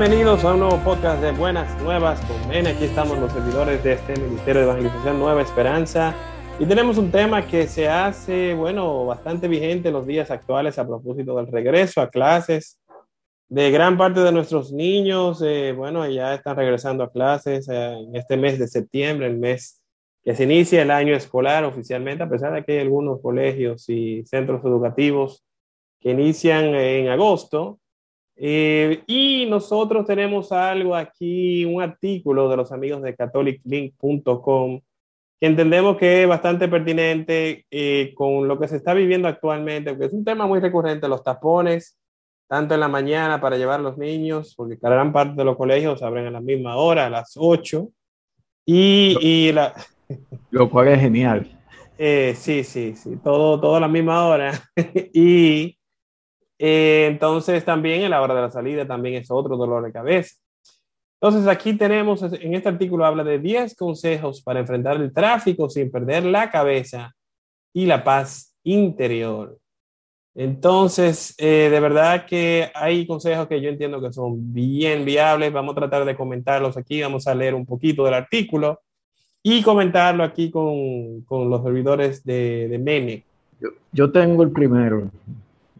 Bienvenidos a un nuevo podcast de Buenas Nuevas con Ben. Aquí estamos los servidores de este Ministerio de Evangelización Nueva Esperanza. Y tenemos un tema que se hace, bueno, bastante vigente en los días actuales a propósito del regreso a clases de gran parte de nuestros niños. Eh, bueno, ya están regresando a clases eh, en este mes de septiembre, el mes que se inicia el año escolar oficialmente, a pesar de que hay algunos colegios y centros educativos que inician en agosto. Eh, y nosotros tenemos algo aquí, un artículo de los amigos de catholiclink.com que entendemos que es bastante pertinente eh, con lo que se está viviendo actualmente, porque es un tema muy recurrente, los tapones, tanto en la mañana para llevar a los niños, porque gran parte de los colegios abren a la misma hora, a las 8, y, y la... Lo cual es genial. Eh, sí, sí, sí, todo, todo a la misma hora. y eh, entonces también en la hora de la salida también es otro dolor de cabeza. Entonces aquí tenemos, en este artículo habla de 10 consejos para enfrentar el tráfico sin perder la cabeza y la paz interior. Entonces, eh, de verdad que hay consejos que yo entiendo que son bien viables. Vamos a tratar de comentarlos aquí. Vamos a leer un poquito del artículo y comentarlo aquí con, con los servidores de, de Mene. Yo, yo tengo el primero.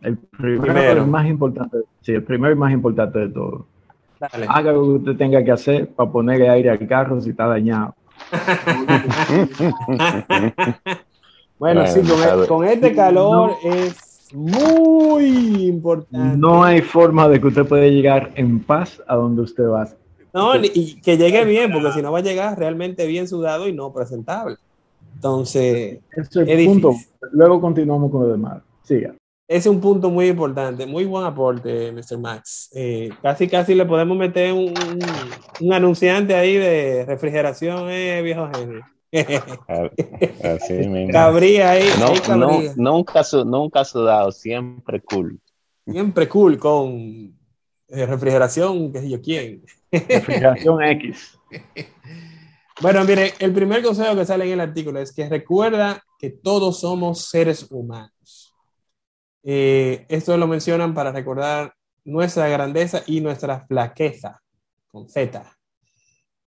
El primero, más importante, sí, el primero y más importante de todo. Haga lo que usted tenga que hacer para ponerle aire al carro si está dañado. bueno, sí, con, e-, con, este calor es muy importante. No hay forma de que usted pueda llegar en paz a donde usted va. No, y que llegue bien, porque si no va a llegar realmente bien sudado y no presentable. Entonces, es el punto. Luego continuamos con lo demás. Siga es un punto muy importante, muy buen aporte, Mr. Max. Eh, casi, casi le podemos meter un, un, anunciante ahí de refrigeración, eh, viejo genio. Así mismo. Cabría ahí. No, ahí No, nunca, nunca sudado, siempre cool. Siempre cool con eh, refrigeración, que sé yo quién. Refrigeración X. Bueno, mire, el primer consejo que sale en el artículo es que recuerda que todos somos seres humanos. Eh, esto lo mencionan para recordar nuestra grandeza y nuestra flaqueza, con Z.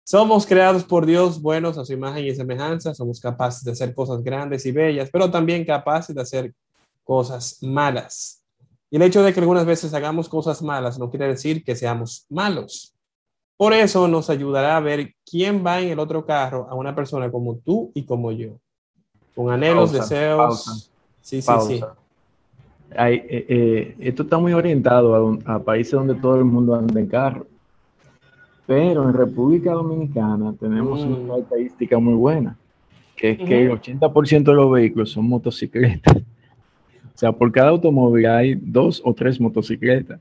Somos creados por Dios buenos a su imagen y semejanza, somos capaces de hacer cosas grandes y bellas, pero también capaces de hacer cosas malas. Y el hecho de que algunas veces hagamos cosas malas no quiere decir que seamos malos. Por eso nos ayudará a ver quién va en el otro carro a una persona como tú y como yo, con anhelos, deseos. Sí, sí, sí hay, eh, eh, esto está muy orientado a, países donde todo el mundo anda en carro. Pero en República Dominicana tenemos una mm. estadística muy buena, que es que el 80% de los vehículos son motocicletas. O sea, por cada automóvil hay dos o tres motocicletas.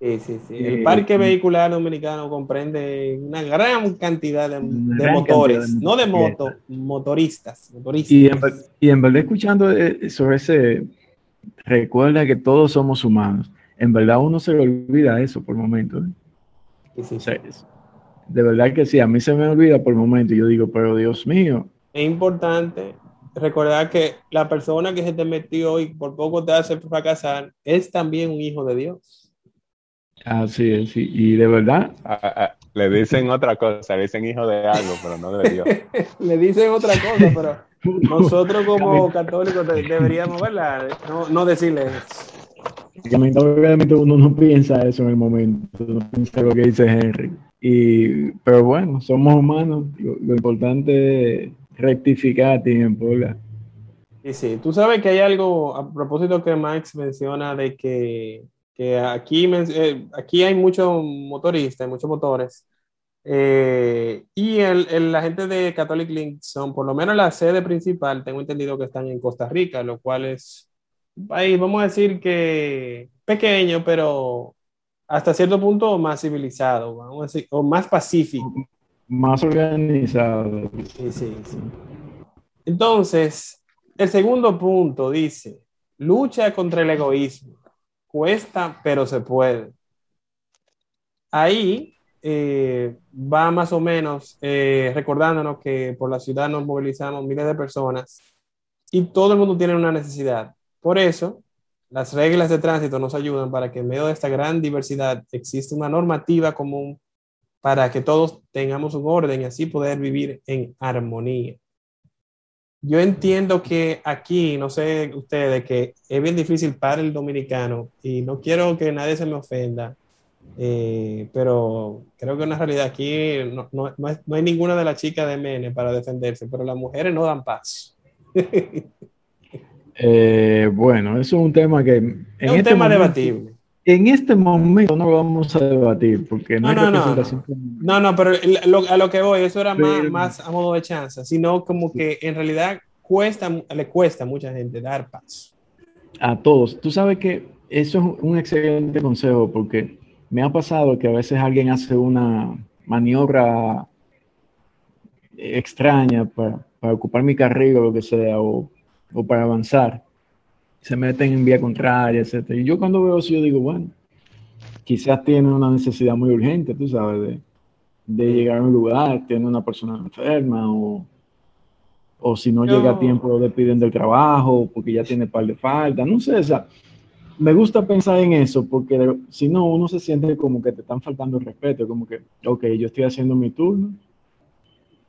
Sí, sí, sí. El eh, parque vehicular dominicano comprende una gran cantidad de, motores, no de moto, motoristas. motoristas. Y, en, y en verdad, escuchando sobre ese recuerda que todos somos humanos. En verdad uno se le olvida eso por momentos. ¿eh? de verdad que sí, a mí se me olvida por momentos yo digo, pero Dios mío. Es importante recordar que la persona que se te metió y por poco te hace fracasar es también un hijo de Dios. Así es, sí. y de verdad. le dicen otra cosa, le dicen hijo de algo, pero no de Dios. le dicen otra cosa, pero nosotros como católicos deberíamos, ¿verdad? No, no decirle eso. Lamentablemente uno no piensa eso en el momento, no piensa lo que dice Henry. Y, pero bueno, somos humanos, lo, importante es rectificar a tiempo, ¿verdad? Sí, sí, tú sabes que hay algo a propósito que Max menciona de que, que aquí, eh, aquí hay muchos motoristas, muchos motores, eh, y el, la gente de Catholic Link son, por lo menos la sede principal, tengo entendido que están en Costa Rica, lo cual es un país, vamos a decir que pequeño, pero hasta cierto punto más civilizado, vamos a decir, o más pacífico. Más organizado. Sí, sí, sí. Entonces, el segundo punto dice, lucha contra el egoísmo. Cuesta, pero se puede. Ahí eh, va más o menos eh, recordándonos que por la ciudad nos movilizamos miles de personas y todo el mundo tiene una necesidad. Por eso, las reglas de tránsito nos ayudan para que en medio de esta gran diversidad exista una normativa común para que todos tengamos un orden y así poder vivir en armonía. Yo entiendo que aquí, no sé ustedes, que es bien difícil para el dominicano y no quiero que nadie se me ofenda, eh, pero creo que una realidad aquí no, no, no, hay ninguna de las chicas de Mene para defenderse, pero las mujeres no dan paz. eh, bueno, eso es un tema que... En es un este tema momento, debatible. En este momento no lo vamos a debatir porque no, no hay representación. No, no, no, pero lo, a lo que voy, eso era más, más a modo de chance, sino como que en realidad cuesta, le cuesta a mucha gente dar paso. A todos. Tú sabes que eso es un excelente consejo porque me ha pasado que a veces alguien hace una maniobra extraña para, para ocupar mi carril o lo que sea, o, o, para avanzar. Se meten en vía contraria, etc. Y yo cuando veo eso, yo digo, bueno, quizás tiene una necesidad muy urgente, tú sabes, de, de llegar a un lugar, tiene una persona enferma o, o si no llega a tiempo lo despiden del trabajo porque ya tiene par de falta, no sé, o sea, me gusta pensar en eso porque si no, uno se siente como que te están faltando el respeto, como que, ok, yo estoy haciendo mi turno,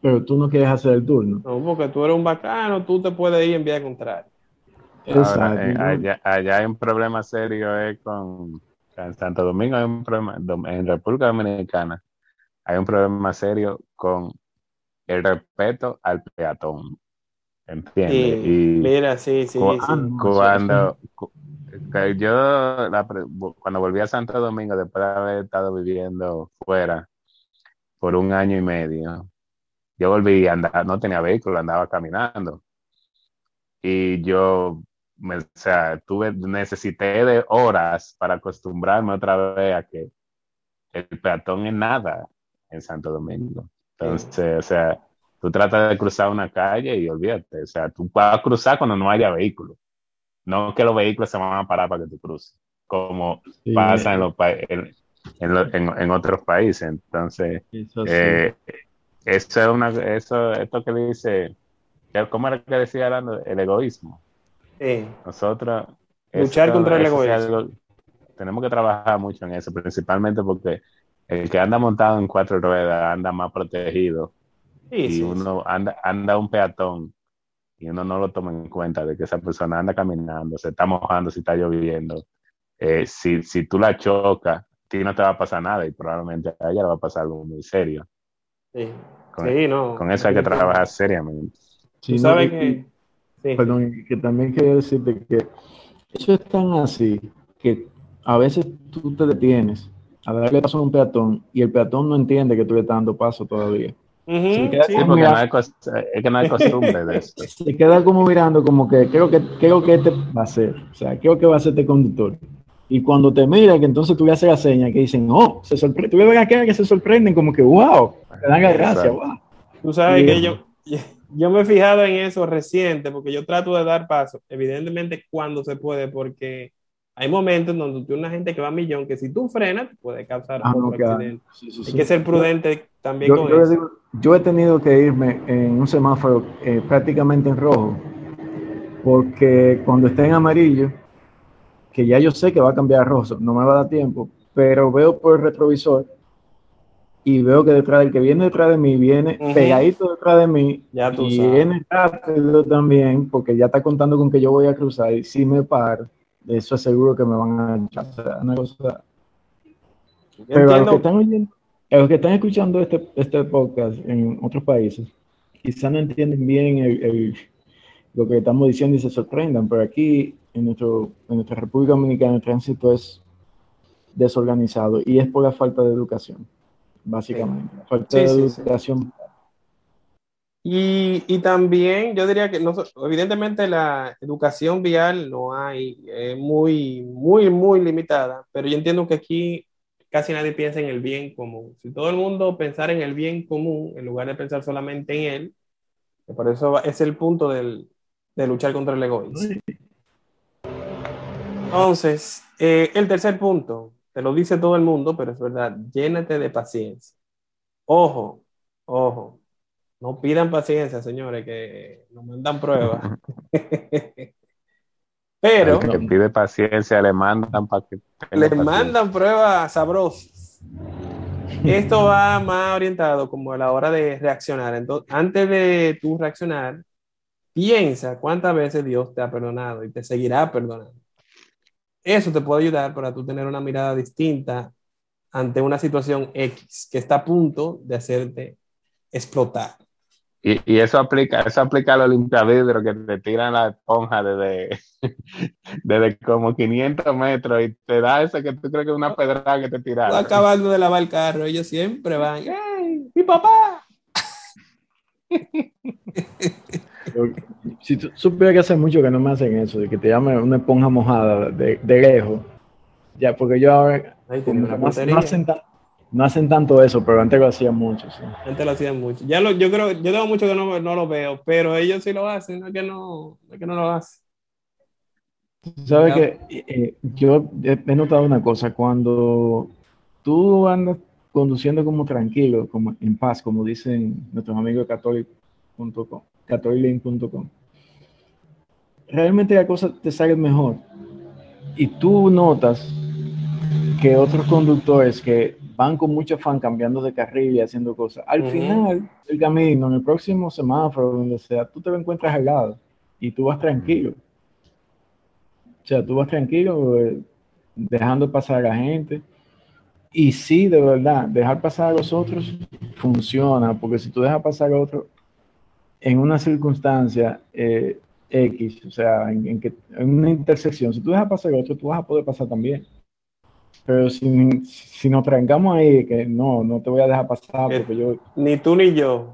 pero tú no quieres hacer el turno. No, porque tú eres un bacano, tú te puedes ir en vía contraria. Ahora, eh, allá, allá, hay un problema serio eh, con en Santo Domingo, hay un problema, en República Dominicana hay un problema serio con el respeto al peatón. ¿Entiendes? Sí, y mira, sí, sí. Cuando, cuando, yo cuando volví a Santo Domingo después de haber estado viviendo fuera por un año y medio, yo volví a andar, no tenía vehículo, andaba caminando. Y yo, me, o sea, tuve, necesité de horas para acostumbrarme otra vez a que el peatón es nada en Santo Domingo. Entonces, o sea, tú tratas de cruzar una calle y olvídate, o sea, tú vas a cruzar cuando no haya vehículo. No que los vehículos se van a parar para que tú cruces, como sí. pasa en, los en, en, en, en, otros países. Entonces, eso, sí. eh, eso es una, eso, esto que dice, ¿cómo era que decía hablando? El egoísmo. Sí. Nosotros. Luchar contra el egoísmo. Algo, tenemos que trabajar mucho en eso, principalmente porque el que anda montado en cuatro ruedas anda más protegido. Sí, y sí, uno anda, anda un peatón y uno no lo toma en cuenta de que esa persona anda caminando, se está mojando, si está lloviendo. Eh, si, si tú la chocas, a ti no te va a pasar nada y probablemente a ella le va a pasar algo muy serio. Sí, con, sí no. Con eso hay que trabajar seriamente. Sí, tú sabes no, que... Sí. Perdón, que también quería decirte que eso es tan así que a veces tú te detienes a darle paso a un peatón y el peatón no entiende que tú le estás dando paso todavía. Uh -huh, sí, sí, porque no hay, es que no hay costumbre de esto. Se queda como mirando, como que creo que creo que este va a ser, o sea, creo que va a ser este conductor. Y cuando te mira, que entonces tú le haces la seña, que dicen, oh, se sorprende, tú ves a que se sorprenden, como que, wow, te dan la gracia, wow. Tú sabes y que yo, yo me he fijado en eso reciente, porque yo trato de dar paso, evidentemente cuando se puede, porque hay momentos en donde tú una gente que va a millón, que si tú frenas, puede causar ah, otro no, accidente. Sí, sí, Hay sí. que ser prudente también yo, con yo, eso. digo, yo, he tenido que irme en un semáforo eh, prácticamente en rojo, porque cuando esté en amarillo, que ya yo sé que va a cambiar a rojo, no me va a dar tiempo, pero veo por el retrovisor y veo que detrás del que viene detrás de mí viene uh -huh. pegadito detrás de mí ya tú y sabes. viene rápido también porque ya está contando con que yo voy a cruzar y si me paro eso es seguro que me van a echar. O sea, una cosa. Pero a los, que están oyendo, a los que están escuchando este, este podcast en otros países, quizás no entienden bien el, el, lo que estamos diciendo y se sorprendan, pero aquí en, nuestro, en nuestra República Dominicana el tránsito es desorganizado y es por la falta de educación, básicamente. Falta sí, de sí, educación. Sí. Y, y, también yo diría que no, evidentemente la educación vial no hay, es muy, muy, muy limitada, pero yo entiendo que aquí casi nadie piensa en el bien común. Si todo el mundo pensara en el bien común, en lugar de pensar solamente en él, por eso es el punto del, de luchar contra el egoísmo. Entonces, eh, el tercer punto, te lo dice todo el mundo, pero es verdad, llénate de paciencia. Ojo, ojo, no pidan paciencia, señores, que nos mandan pruebas. Pero. que pide paciencia, le mandan para que. Le mandan pruebas sabrosas. Esto va más orientado como a la hora de reaccionar. Entonces, antes de tú reaccionar, piensa cuántas veces Dios te ha perdonado y te seguirá perdonando. Eso te puede ayudar para tú tener una mirada distinta ante una situación X que está a punto de hacerte explotar. Y, eso aplica, eso aplica a los limpiavidrios que te tiran la esponja desde, desde como 500 metros y te da eso que tú crees que es una pedrada que te tiraron. acabando de lavar el carro, ellos siempre van, ¡Hey, mi papá! si tú supieras que hace mucho que no me hacen eso, de que te llamen una esponja mojada de, de lejos, ya, porque yo ahora no, hacen tanto eso, pero antes lo hacían mucho. Antes lo hacían mucho. Ya lo, yo creo, yo tengo mucho que no, no, lo veo, pero ellos sí lo hacen, no es que no, que no lo hacen. Sabes que eh, eh, yo he notado una cosa, cuando tú andas conduciendo como tranquilo, como en paz, como dicen nuestros amigos de catholic.com, catholiclink.com, realmente la cosa te sale mejor. Y tú notas que otros conductores que van con mucho afán cambiando de carril y haciendo cosas. Al final del camino, en el próximo semáforo, donde sea, tú te encuentras al lado y tú vas tranquilo. O sea, tú vas tranquilo, eh, dejando pasar a la gente. Y sí, de verdad, dejar pasar a los otros funciona, porque si tú dejas pasar a otro en una circunstancia eh, X, o sea, en, que, en una intersección, si tú dejas pasar a otro, tú vas a poder pasar también. Pero si, si nos trancamos ahí, que no, no te voy a dejar pasar porque yo... Ni tú ni yo.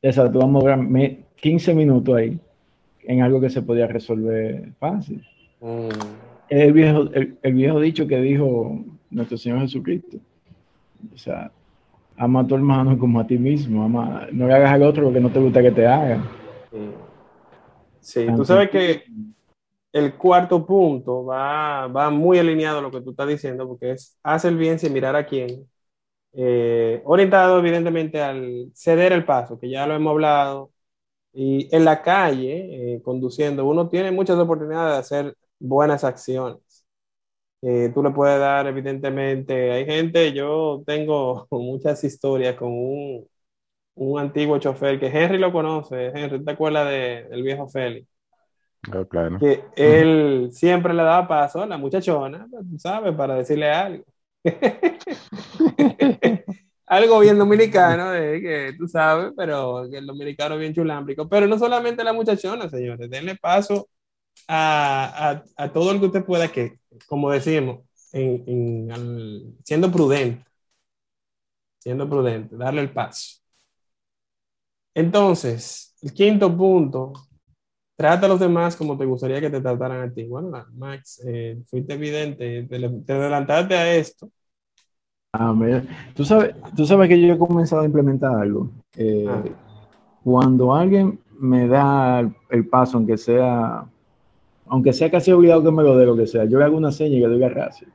Exacto, vamos a durar 15 minutos ahí en algo que se podía resolver fácil. Mm. El, viejo, el, viejo dicho que dijo nuestro Señor Jesucristo. O sea, ama a tu hermano como a ti mismo. Ama, no le hagas al otro lo que no te gusta que te haga. Sí, tú sabes que el cuarto punto va, va muy alineado a lo que tú estás diciendo, porque es hacer el bien sin mirar a quién. Eh, orientado evidentemente al ceder el paso, que ya lo hemos hablado. Y en la calle, eh, conduciendo, uno tiene muchas oportunidades de hacer buenas acciones. Eh, tú le puedes dar, evidentemente, hay gente, yo tengo muchas historias con un, un antiguo chofer que Henry lo conoce. Henry, ¿te acuerdas de, del viejo Félix? Que él siempre le daba paso a la muchachona, ¿sabes? Para decirle algo. algo bien dominicano, de que tú sabes, pero el dominicano es bien chulámbrico. Pero no solamente la muchachona, señores, denle paso a, a, a todo lo que usted pueda, que, como decimos, en, en, siendo prudente, siendo prudente, darle el paso. Entonces, el quinto punto trata a los demás como te gustaría que te trataran a ti. Bueno, Max, eh, fuiste evidente, te, adelantaste a esto. Ah, tú sabes, tú sabes que yo he comenzado a implementar algo. Eh, ah. Cuando alguien me da el, paso, aunque sea, aunque sea casi obligado que me lo dé lo que sea, yo le hago una seña y le doy la gracia.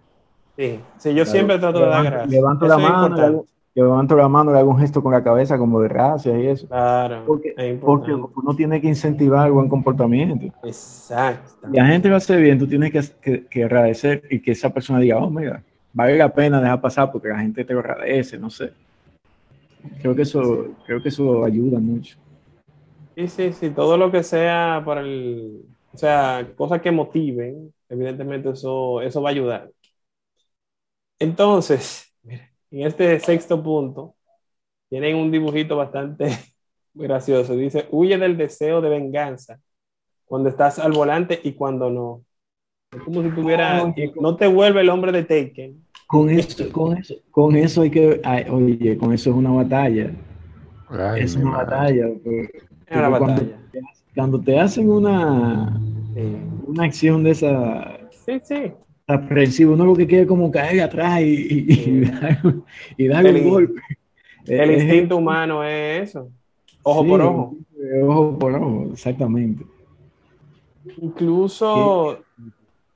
Sí, sí yo siempre trato de dar gracias. Levanto la mano, que levanto la mano, le hago un gesto con la cabeza como de gracias y eso. Claro. Porque, porque uno tiene que incentivar el buen comportamiento. Exacto. Y la gente lo hace bien, tú tienes que, que, agradecer y que esa persona diga, oh, mira, vale la pena dejar pasar porque la gente te lo agradece, no sé. Creo que eso, creo que eso ayuda mucho. Sí, sí, sí, todo lo que sea para el, o sea, cosas que motiven, evidentemente eso, eso va a ayudar. Entonces, en este sexto punto, tienen un dibujito bastante gracioso. Dice, huye del deseo de venganza cuando estás al volante y cuando no. Es como si tuviera, no te vuelve el hombre de Taken. Con eso, con eso, con eso hay que, oye, con eso es una batalla. es una batalla. es una batalla. Cuando te, hacen una, una acción de esa, sí, sí aprensivo, uno lo que quiere como caer atrás y, y, darle un golpe. El instinto humano es eso. Ojo por ojo. Ojo por ojo, exactamente. Incluso,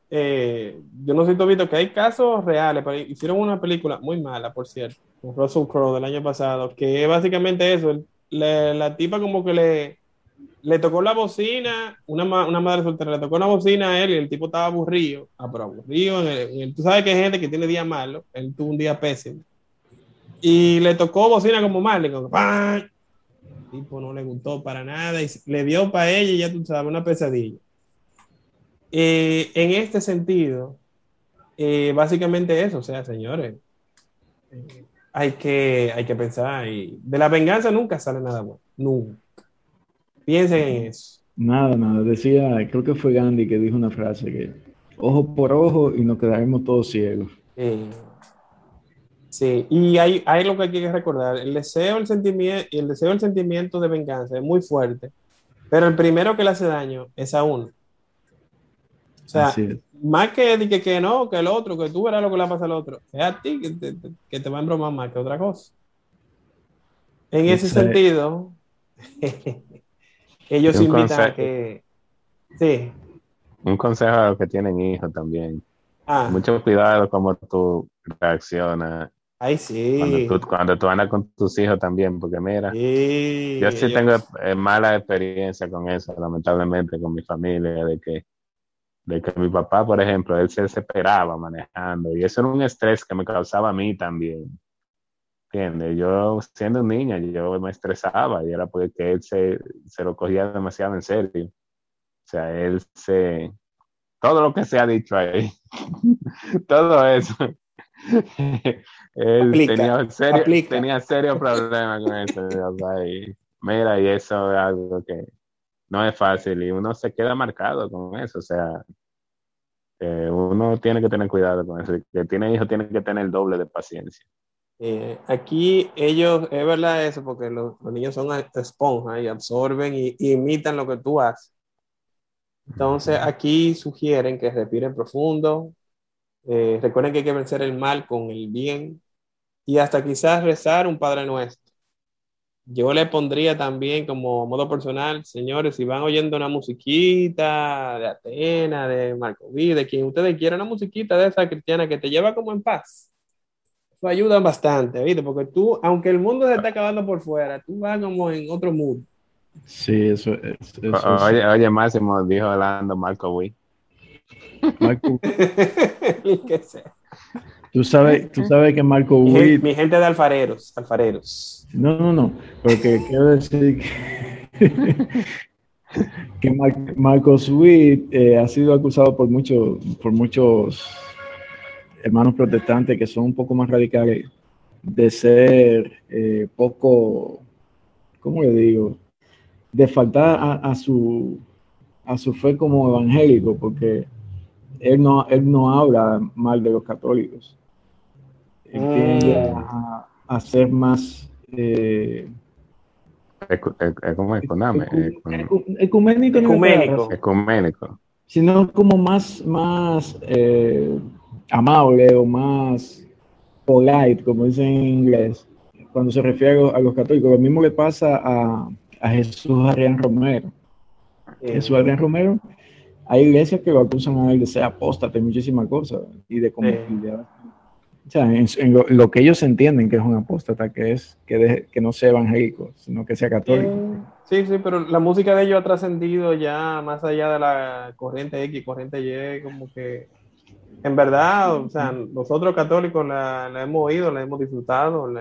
eh, yo no sé si tú has visto que hay casos reales, pero hicieron una película muy mala, por cierto, con Russell Crowe del año pasado, que es básicamente eso. La, la tipa como que le, le tocó la bocina, una, una madre soltera le tocó una bocina a él y el tipo estaba aburrido. Ah, pero aburrido. tú sabes que hay gente que tiene días malos. Él tuvo un día pésimo. Y le tocó bocina como mal. El tipo no le gustó para nada y le dio para ella y ya tú sabes, una pesadilla. Eh, en este sentido, eh, básicamente eso, o sea, señores, eh, hay, que, hay que pensar y de la venganza nunca sale nada bueno, nunca. Piensen en eso. Nada, nada. Decía, creo que fue Gandhi que dijo una frase que ojo por ojo y nos quedaremos todos ciegos. sí, y hay, hay lo que hay que recordar. El deseo, el sentimiento, el deseo, el sentimiento de venganza es muy fuerte, pero el primero que le hace daño es a uno. O sea, más que, que, que no, que el otro, que tú verás lo que le pasa al otro, es a ti que te, que te va a embromar más que otra cosa. En ese sentido, Ellos invitan a que. Sí. Un consejo a los que tienen hijos también. Ah. Mucho cuidado como tú reaccionas. Ay, sí. Cuando tú, andas con tus hijos también, porque mira, yo sí tengo eh, mala experiencia con eso, lamentablemente, con mi familia, de que, de que mi papá, por ejemplo, él se desesperaba manejando y eso era un estrés que me causaba a mí también. ¿Entiendes? Yo siendo niña, yo me estresaba y era porque él se, se lo cogía demasiado en serio. O sea, él se... Todo lo que se ha dicho ahí, todo eso. él tenía, serio, tenía serio problema con eso. Y mira, y eso es algo que no es fácil y uno se queda marcado con eso. O sea, uno tiene que tener cuidado con eso. El que tiene hijos tiene que tener el doble de paciencia. Eh, aquí ellos, es verdad eso, porque los, niños son esponjas y absorben y, imitan lo que tú haces. Entonces aquí sugieren que respiren profundo, eh, recuerden que hay que vencer el mal con el bien y hasta quizás rezar un Padre Nuestro. Yo le pondría también como modo personal, señores, si van oyendo una musiquita de Atena, de Marco V, de quien ustedes quieran, una musiquita de esa cristiana que te lleva como en paz ayudan bastante, ¿viste? Porque tú, aunque el mundo se está acabando por fuera, tú vas como en otro mundo. Sí, eso es. oye, oye, Máximo, dijo hablando Marco Witt. Marco. ¿Qué sé? Tú sabes, tú sabes que Marco Witt. Mi, gente de alfareros, alfareros. No, no, no. Porque quiero decir que, que Marcos Witt eh, ha sido acusado por, mucho, por muchos hermanos protestantes que son un poco más radicales, de ser eh, poco, ¿cómo le digo? De faltar a, su, a su fe como evangélico, porque él no, él no habla mal de los católicos. Él tiende ah. a, ser más... Eh, ¿Cómo es? Ecuménico. Ecuménico. Ecuménico. Sino como más, más eh, amable o más polite, como dicen en inglés, cuando se refiere a, los católicos. Lo mismo le pasa a, Jesús Adrián Romero. Jesús Adrián Romero, hay iglesias que lo acusan a él de ser apóstate, muchísimas cosas, y de cómo... O sea, en, lo, que ellos entienden que es un apóstata, que es que, que no sea evangélico, sino que sea católico. Sí, sí, pero la música de ellos ha trascendido ya más allá de la corriente X, corriente Y, como que en verdad, o sea, nosotros católicos la, hemos oído, la hemos disfrutado,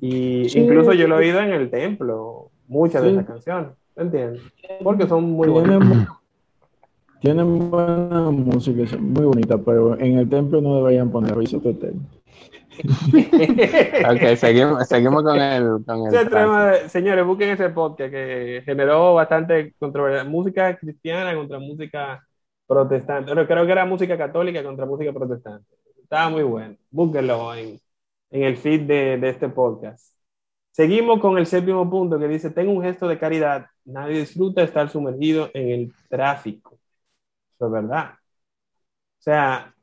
y incluso yo lo he oído en el templo, muchas de esas canciones, ¿entiendes? Porque son muy buenas. Tienen buena música, muy bonita, pero en el templo no deberían poner Rizzo Tetel. ok, seguimos, seguimos con el, con el señores, busquen ese podcast que generó bastante controversia. Música cristiana contra música protestante. creo que era música católica contra música protestante. Estaba muy bueno. Búsquenlo en, en el feed de, de, este podcast. Seguimos con el séptimo punto que dice, tengo un gesto de caridad. Nadie disfruta estar sumergido en el tráfico. Eso es verdad. O sea,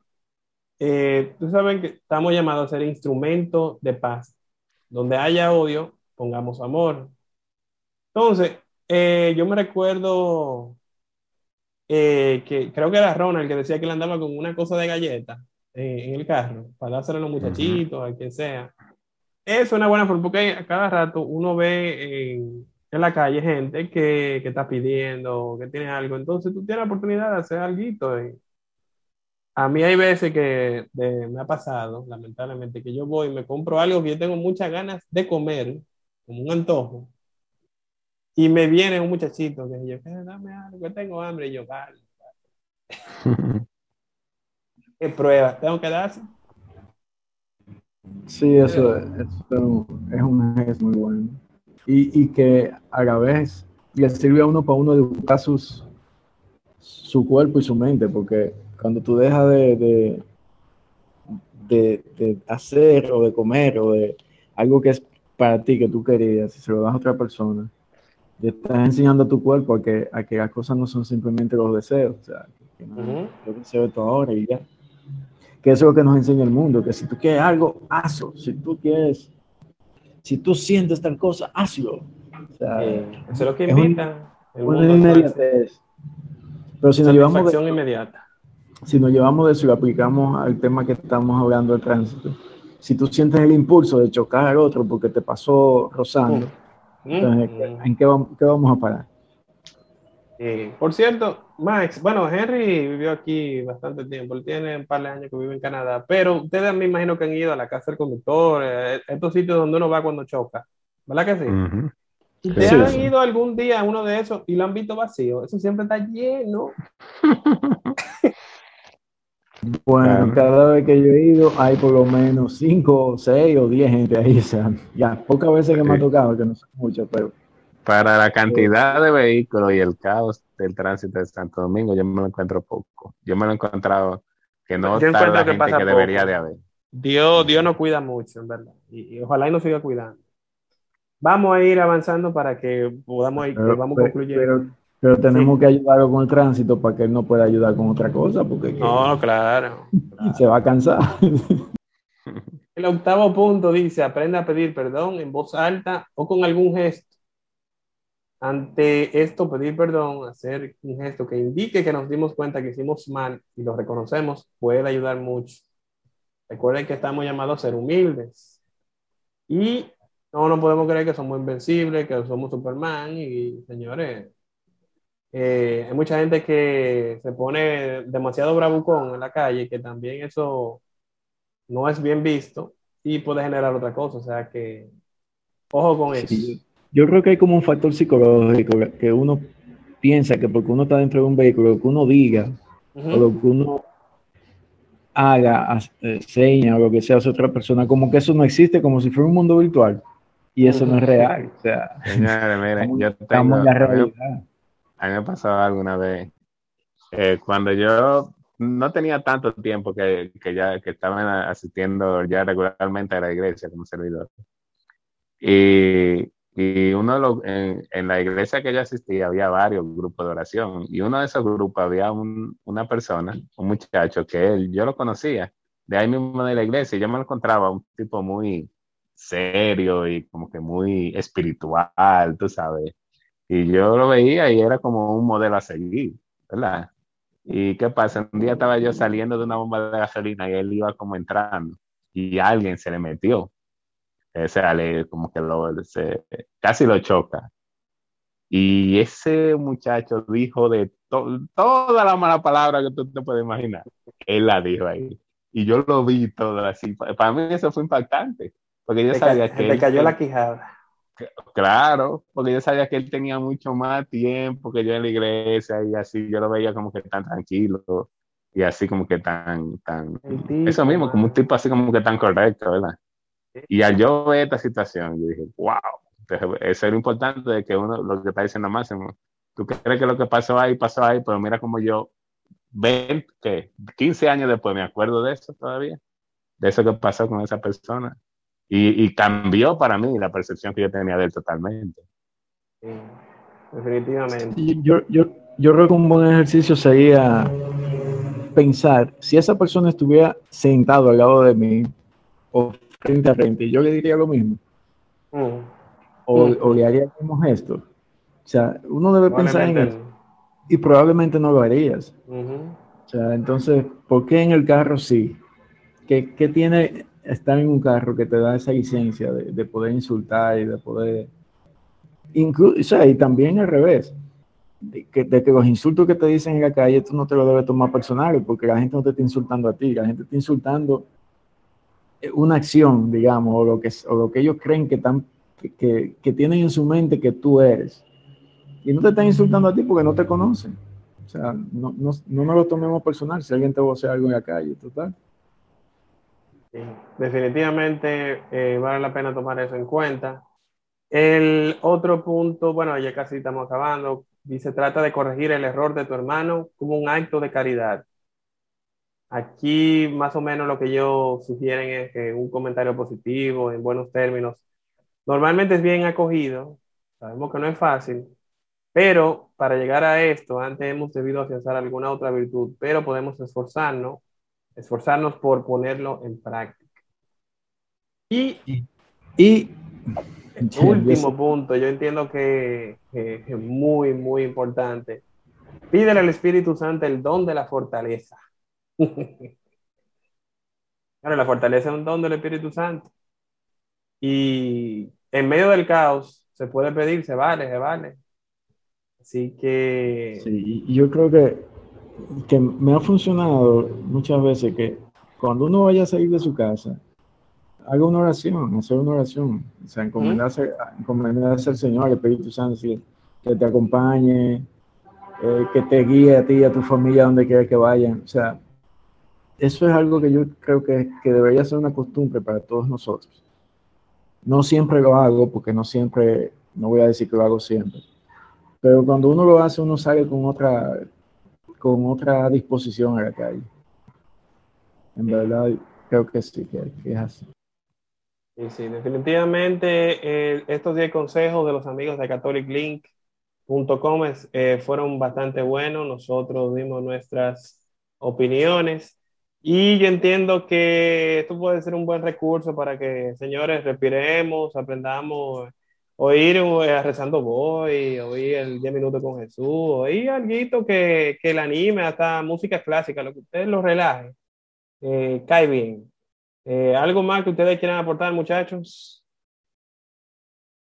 eh, tú sabes que estamos llamados a ser instrumento de paz. Donde haya odio, pongamos amor. Entonces, eh, yo me recuerdo eh, que creo que era Ronald que decía que él andaba con una cosa de galleta eh, en el carro para dárselo a los muchachitos, a quien sea. Es una buena forma, porque a cada rato uno ve en la calle gente que, que está pidiendo, que tiene algo. Entonces tú tienes la oportunidad de hacer algo. A mí hay veces que me ha pasado, lamentablemente, que yo voy y me compro algo que yo tengo muchas ganas de comer, como un antojo, y me viene un muchachito que yo, dame algo, que tengo hambre, y yo, vale. ¿Qué prueba? ¿Tengo que darse? Sí, eso, eso es un gesto muy bueno y, que a la vez le sirve a uno para uno educar sus, su cuerpo y su mente, porque cuando tú dejas de, de, de, hacer o de comer o de algo que es para ti, que tú querías, y se lo das a otra persona, le estás enseñando a tu cuerpo a que, a que las cosas no son simplemente los deseos, o sea, que no, yo deseo esto ahora y ya. Que eso es lo que nos enseña el mundo, que si tú quieres algo, hazlo. Si tú quieres si tú sientes tal cosa, hazlo. O sea, eso es lo que invita. Pero si nos llevamos de, inmediata. Si nos llevamos de eso y lo aplicamos al tema que estamos hablando del tránsito, si tú sientes el impulso de chocar al otro porque te pasó rozando, mm. Entonces, mm. ¿en qué vamos, qué vamos a parar? por cierto, Max, bueno, Henry vivió aquí bastante tiempo, él tiene un par de años que vive en Canadá, pero ustedes me imagino que han ido a la casa del conductor, eh, estos sitios donde uno va cuando choca, ¿verdad que sí? ¿Ustedes han ido algún día a uno de esos y lo han visto vacío? Eso siempre está lleno. Bueno, cada vez que yo he ido hay por lo menos cinco, seis o diez gente ahí. O sea, ya pocas veces que me ha tocado, que no son muchas, pero para la cantidad de vehículos y el caos del tránsito de Santo Domingo, yo me lo encuentro poco. Yo me lo he encontrado que no está la que gente que debería de haber. Dios, Dios nos cuida mucho, en verdad. Y, ojalá y nos siga cuidando. Vamos a ir avanzando para que podamos ir, pero, vamos concluyendo. Pero, tenemos que ayudarlo con el tránsito para que él no pueda ayudar con otra cosa, porque no, claro, claro. se va a cansar. El octavo punto dice, aprende a pedir perdón en voz alta o con algún gesto ante esto, pedir perdón, hacer un gesto que indique que nos dimos cuenta que hicimos mal y lo reconocemos, puede ayudar mucho. Recuerden que estamos llamados a ser humildes. Y no nos podemos creer que somos invencibles, que somos Superman. Y, señores, eh, hay mucha gente que se pone demasiado bravucón en la calle, que también eso no es bien visto y puede generar otra cosa. O sea que, ojo con eso. Yo creo que hay como un factor psicológico que uno piensa que porque uno está dentro de un vehículo, lo que uno diga o lo que uno haga, eh, seña o lo que sea a otra persona, como que eso no existe, como si fuera un mundo virtual. Y eso no es real. O sea, Señores, yo tengo, la realidad. A mí me pasó alguna vez, eh, cuando yo no tenía tanto tiempo que, que ya que estaba asistiendo ya regularmente a la iglesia como servidor. Y y uno los, en, la iglesia que yo asistía había varios grupos de oración y uno de esos grupos había una persona, un muchacho que él, yo lo conocía, de ahí mismo de la iglesia, y yo me lo encontraba un tipo muy serio y como que muy espiritual, tú sabes. Y yo lo veía y era como un modelo a seguir, ¿verdad? ¿Y qué pasa? Un día estaba yo saliendo de una bomba de gasolina y él iba como entrando y alguien se le metió ese Ale como que lo, casi lo choca. Y ese muchacho dijo de toda la mala palabra que tú te puedes imaginar. Él la dijo ahí. Y yo lo vi todo así. Para mí eso fue impactante. Porque yo sabía que... Le cayó la quijada. Claro, porque yo sabía que él tenía mucho más tiempo que yo en la iglesia y así yo lo veía como que tan tranquilo y así como que tan, tan, eso mismo, como un tipo así como que tan correcto, ¿verdad? Y al yo ver esta situación, yo dije, wow, eso es lo importante de que uno, lo que está diciendo Máximo, tú crees que lo que pasó ahí, pasó ahí, pero mira como yo, 20, ¿qué? 15 años después me acuerdo de eso todavía, de eso que pasó con esa persona. Y, y cambió para mí la percepción que yo tenía de él totalmente. definitivamente. yo, yo, yo creo que un buen ejercicio sería pensar, si esa persona estuviera sentado al lado de mí, o frente a frente, yo le diría lo mismo. Mm. O, mm. o, le haría el mismo gesto. O sea, uno debe pensar en eso. Y probablemente no lo harías. O sea, entonces, ¿por qué en el carro sí? ¿Qué, ¿Qué, tiene estar en un carro que te da esa licencia de, de, poder insultar y de poder incluso, y también al revés, de que, de que, los insultos que te dicen en la calle, tú no te lo debes tomar personal, porque la gente no te está insultando a ti, la gente está insultando una acción, digamos, o lo que, o lo que ellos creen que, están, que, que tienen en su mente que tú eres. Y no te están insultando a ti porque no te conocen. O sea, no, no, no nos lo tomemos personal si alguien te vocea algo en la calle, total. Definitivamente eh, vale la pena tomar eso en cuenta. El otro punto, bueno, ya casi estamos acabando, dice, trata de corregir el error de tu hermano como un acto de caridad. Aquí más o menos lo que ellos sugieren es un comentario positivo, en buenos términos, normalmente es bien acogido, sabemos que no es fácil, pero para llegar a esto, antes hemos debido afianzar alguna otra virtud, pero podemos esforzarnos, esforzarnos por ponerlo en práctica. Y, y último punto, yo entiendo que es muy, muy importante. Pídele al Espíritu Santo el don de la fortaleza. Claro, la fortaleza es un don del Espíritu Santo. Y en medio del caos se puede pedir, se vale, se vale. Así que... Sí, y yo creo que, que me ha funcionado muchas veces que cuando uno vaya a salir de su casa, haga una oración, hacer una oración, o sea, encomendarse, encomendarse al Señor, al Espíritu Santo, que te acompañe, eh, que te guíe a ti y a tu familia donde quiera que vayan. O sea, eso es algo que yo creo que, que debería ser una costumbre para todos nosotros. No siempre lo hago, porque no siempre, no voy a decir que lo hago siempre, pero cuando uno lo hace, uno sale con otra, con otra disposición a la calle. En verdad, creo que sí, que, es así. Sí, sí, definitivamente eh, estos 10 consejos de los amigos de CatholicLink.com eh, fueron bastante buenos. Nosotros dimos nuestras opiniones y yo entiendo que esto puede ser un buen recurso para que, señores, respiremos, aprendamos oír eh, rezando voy, oír el 10 minutos con Jesús, oír algo que, que le anime, hasta música clásica, lo que ustedes lo relaje, eh, cae bien. Eh, ¿Algo más que ustedes quieran aportar, muchachos?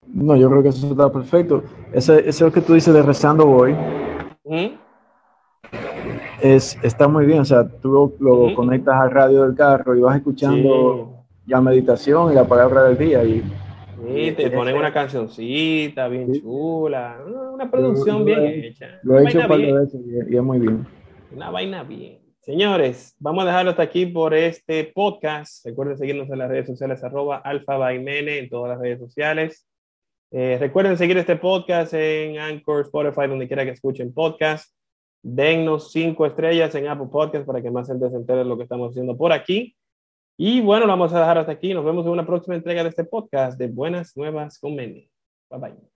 No, yo creo que eso está perfecto. Ese, eso que tú dices de rezando voy. ¿Mm? Es, está muy bien, o sea, tú lo, ¿Mm? conectas al radio del carro y vas escuchando ya meditación y la palabra del día y Sí, te ponen una cancioncita bien chula, una producción bien hecha. Lo he hecho para veces y es muy bien. Una vaina bien. Señores, vamos a dejarlo hasta aquí por este podcast. Recuerden seguirnos en las redes sociales, arroba alfa en todas las redes sociales. Eh, recuerden seguir este podcast en Anchor, Spotify, donde quiera que escuchen podcast. Dennos cinco estrellas en Apple Podcast para que más gente se entere de lo que estamos haciendo por aquí. Y bueno, lo vamos a dejar hasta aquí. Nos vemos en una próxima entrega de este podcast de Buenas Nuevas con Mendy. Bye bye.